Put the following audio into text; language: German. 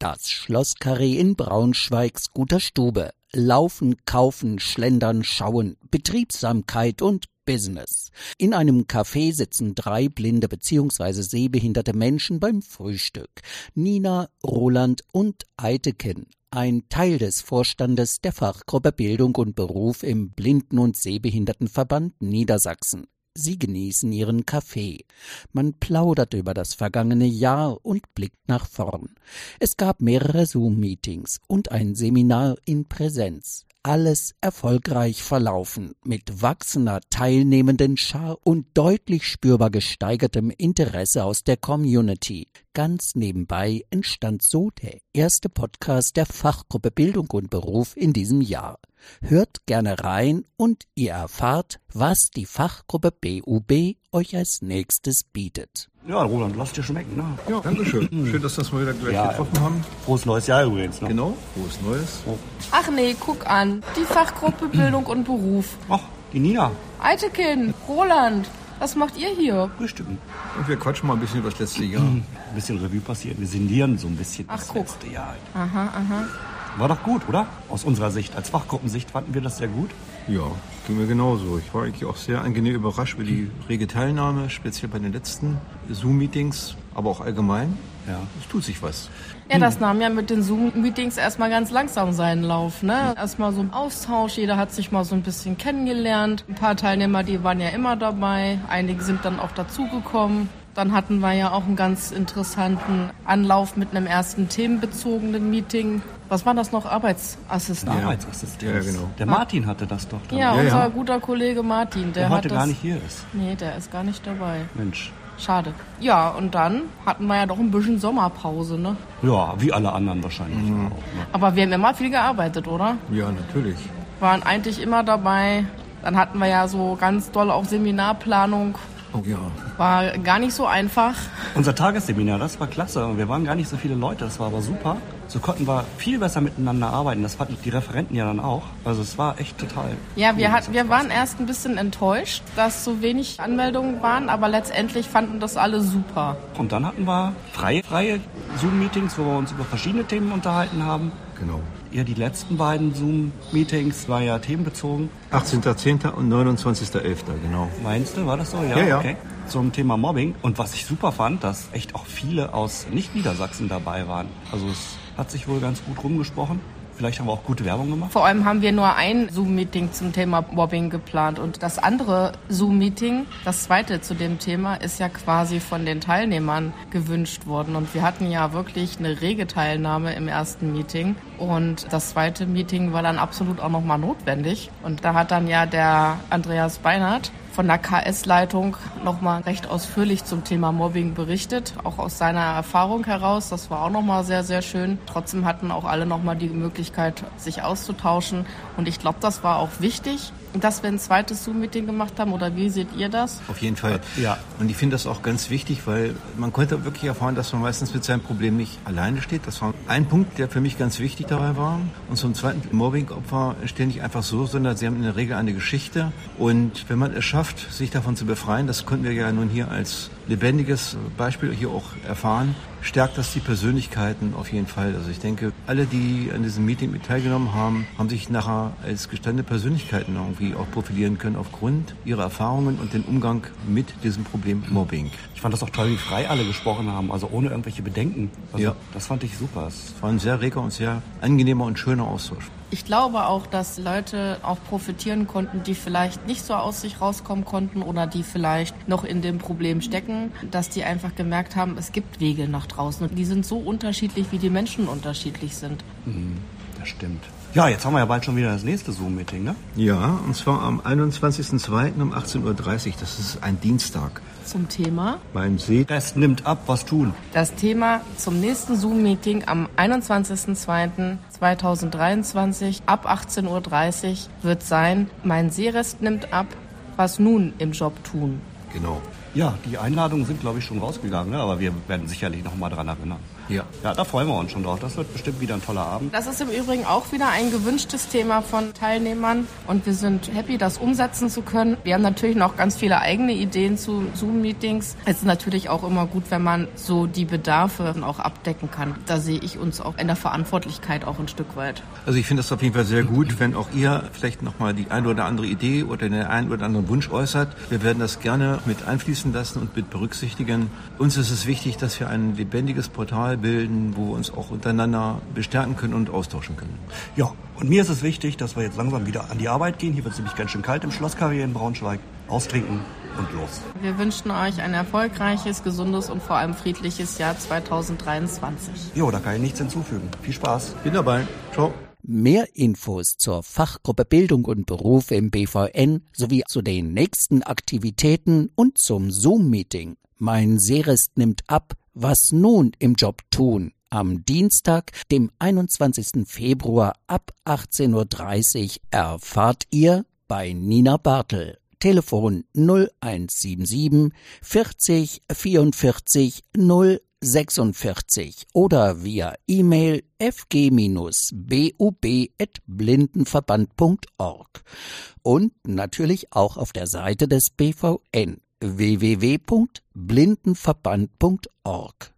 Das Schlosskarree in Braunschweigs guter Stube. Laufen, kaufen, schlendern, schauen, Betriebsamkeit und Business. In einem Café sitzen drei blinde bzw. sehbehinderte Menschen beim Frühstück. Nina, Roland und Eiteken, ein Teil des Vorstandes der Fachgruppe Bildung und Beruf im Blinden- und Sehbehindertenverband Niedersachsen. Sie genießen ihren Kaffee. Man plaudert über das vergangene Jahr und blickt nach vorn. Es gab mehrere Zoom-Meetings und ein Seminar in Präsenz alles erfolgreich verlaufen, mit wachsender teilnehmenden Schar und deutlich spürbar gesteigertem Interesse aus der Community. Ganz nebenbei entstand so der erste Podcast der Fachgruppe Bildung und Beruf in diesem Jahr. Hört gerne rein und ihr erfahrt, was die Fachgruppe BUB euch als nächstes bietet. Ja, Roland, lass dir schmecken. Ne? Ja, danke schön. Schön, dass wir uns mal wieder gleich Ja, getroffen haben. Frohes neues Jahr übrigens. Ne? Genau, frohes Neues. Ach nee, guck an. Die Fachgruppe Bildung und Beruf. Ach, die Nina. Eitekin, Roland, was macht ihr hier? Frühstücken. Und wir quatschen mal ein bisschen über das letzte Jahr. Ein bisschen Revue passiert. Wir sinnieren so ein bisschen Ach, das guck. letzte Jahr. Aha, aha. War doch gut, oder? Aus unserer Sicht. Als Fachgruppensicht fanden wir das sehr gut. Ja, ging mir genauso. Ich war eigentlich auch sehr angenehm überrascht über die rege Teilnahme, speziell bei den letzten Zoom-Meetings, aber auch allgemein. Ja. Es tut sich was. Ja, das nahm ja mit den Zoom-Meetings erstmal ganz langsam seinen Lauf. Ne? Erstmal so ein Austausch, jeder hat sich mal so ein bisschen kennengelernt. Ein paar Teilnehmer, die waren ja immer dabei, einige sind dann auch dazugekommen. Dann hatten wir ja auch einen ganz interessanten Anlauf mit einem ersten themenbezogenen Meeting. Was war das noch? Arbeitsassistent. Ja. Arbeitsassistenz. Ja, genau. Der Martin hatte das doch. Dann, Ja, Ja, unser ja. guter Kollege Martin, der, der hat heute das. gar nicht hier ist. Nee, der ist gar nicht dabei. Mensch. Schade. Ja, und dann hatten wir ja doch ein bisschen Sommerpause, ne? Ja, wie alle anderen wahrscheinlich Mhm. auch. Ne? Aber wir haben immer viel gearbeitet, oder? Ja, natürlich. Waren eigentlich immer dabei. Dann hatten wir ja so ganz doll auch Seminarplanung. Oh ja. War gar nicht so einfach. Unser Tagesseminar, das war klasse. Wir waren gar nicht so viele Leute, das war aber super. So konnten wir viel besser miteinander arbeiten. Das fanden die Referenten ja dann auch. Also es war echt total. Ja, wir, hat, wir waren erst ein bisschen enttäuscht, dass so wenig Anmeldungen waren, aber letztendlich fanden das alle super. Und dann hatten wir freie, freie Zoom-Meetings, wo wir uns über verschiedene Themen unterhalten haben. Genau. Ja, die letzten beiden Zoom-Meetings war ja themenbezogen. 18.10. und 29.11. genau. Meinst du, war das so? Ja, Ja, ja. okay. Zum Thema Mobbing. Und was ich super fand, dass echt auch viele aus Nicht-Niedersachsen dabei waren. Also es hat sich wohl ganz gut rumgesprochen. Vielleicht haben wir auch gute Werbung gemacht. Vor allem haben wir nur ein Zoom-Meeting zum Thema Mobbing geplant. Und das andere Zoom-Meeting, das zweite zu dem Thema, ist ja quasi von den Teilnehmern gewünscht worden. Und wir hatten ja wirklich eine rege Teilnahme im ersten Meeting. Und das zweite Meeting war dann absolut auch nochmal notwendig. Und da hat dann ja der Andreas Beinert von der KS-Leitung nochmal recht ausführlich zum Thema Mobbing berichtet, auch aus seiner Erfahrung heraus. Das war auch nochmal sehr, sehr schön. Trotzdem hatten auch alle nochmal die Möglichkeit, sich auszutauschen. Und ich glaube, das war auch wichtig, dass wir ein zweites Zoom-Meeting gemacht haben. Oder wie seht ihr das? Auf jeden Fall. Ja. Und ich finde das auch ganz wichtig, weil man konnte wirklich erfahren, dass man meistens mit seinem Problem nicht alleine steht. Das war ein Punkt, der für mich ganz wichtig dabei war. Und zum Zweiten, Mobbing-Opfer stehen nicht einfach so, sondern sie haben in der Regel eine Geschichte. Und wenn man es schafft, sich davon zu befreien, das konnten wir ja nun hier als lebendiges Beispiel hier auch erfahren, stärkt das die Persönlichkeiten auf jeden Fall. Also ich denke, alle, die an diesem Meeting mit teilgenommen haben, haben sich nachher als gestandene Persönlichkeiten irgendwie auch profilieren können aufgrund ihrer Erfahrungen und den Umgang mit diesem Problem Mobbing. Ich fand das auch toll, wie frei alle gesprochen haben, also ohne irgendwelche Bedenken. Also Ja. Das fand ich super. Es war ein sehr reger und sehr angenehmer und schöner Austausch. Ich glaube auch, dass Leute auch profitieren konnten, die vielleicht nicht so aus sich rauskommen konnten oder die vielleicht noch in dem Problem stecken, dass die einfach gemerkt haben, es gibt Wege nach draußen und die sind so unterschiedlich, wie die Menschen unterschiedlich sind. Das stimmt. Ja, jetzt haben wir ja bald schon wieder das nächste Zoom-Meeting, ne? Ja, und zwar am 21.02. um 18.30 Uhr. Das ist ein Dienstag. Zum Thema. Beim See. Rest nimmt ab, was tun. Das Thema zum nächsten Zoom-Meeting am 21.02.2023 ab 18.30 Uhr wird sein, mein Sehrest nimmt ab, was nun im Job tun. Genau. Ja, die Einladungen sind, glaube ich, schon rausgegangen, ne? aber wir werden sicherlich noch mal dran erinnern. Ja. Ja, da freuen wir uns schon drauf. Das wird bestimmt wieder ein toller Abend. Das ist im Übrigen auch wieder ein gewünschtes Thema von Teilnehmern und wir sind happy, das umsetzen zu können. Wir haben natürlich noch ganz viele eigene Ideen zu Zoom-Meetings. Es ist natürlich auch immer gut, wenn man so die Bedarfe auch abdecken kann. Da sehe ich uns auch in der Verantwortlichkeit auch ein Stück weit. Also ich finde das auf jeden Fall sehr gut, wenn auch ihr vielleicht nochmal die eine oder andere Idee oder den einen oder anderen Wunsch äußert. Wir werden das gerne mit einfließen lassen und mit berücksichtigen. Uns ist es wichtig, dass wir ein lebendiges Portal bilden, wo wir uns auch untereinander bestärken können und austauschen können. Ja, und mir ist es wichtig, dass wir jetzt langsam wieder an die Arbeit gehen. Hier wird es nämlich ganz schön kalt im Schlosskarriere in Braunschweig. Austrinken und los. Wir wünschen euch ein erfolgreiches, gesundes und vor allem friedliches Jahr 2023. Jo, da kann ich nichts hinzufügen. Viel Spaß. Bin dabei. Ciao. Mehr Infos zur Fachgruppe Bildung und Beruf im BVN sowie zu den nächsten Aktivitäten und zum Zoom-Meeting Mein Seerest nimmt ab, was nun im Job tun am Dienstag, dem 21. Februar ab 18.30 Uhr erfahrt ihr bei Nina Bartel. Telefon 0177 40 44 046 oder via E-Mail fg-bub.blindenverband.org und natürlich auch auf der Seite des BVN www.blindenverband.org.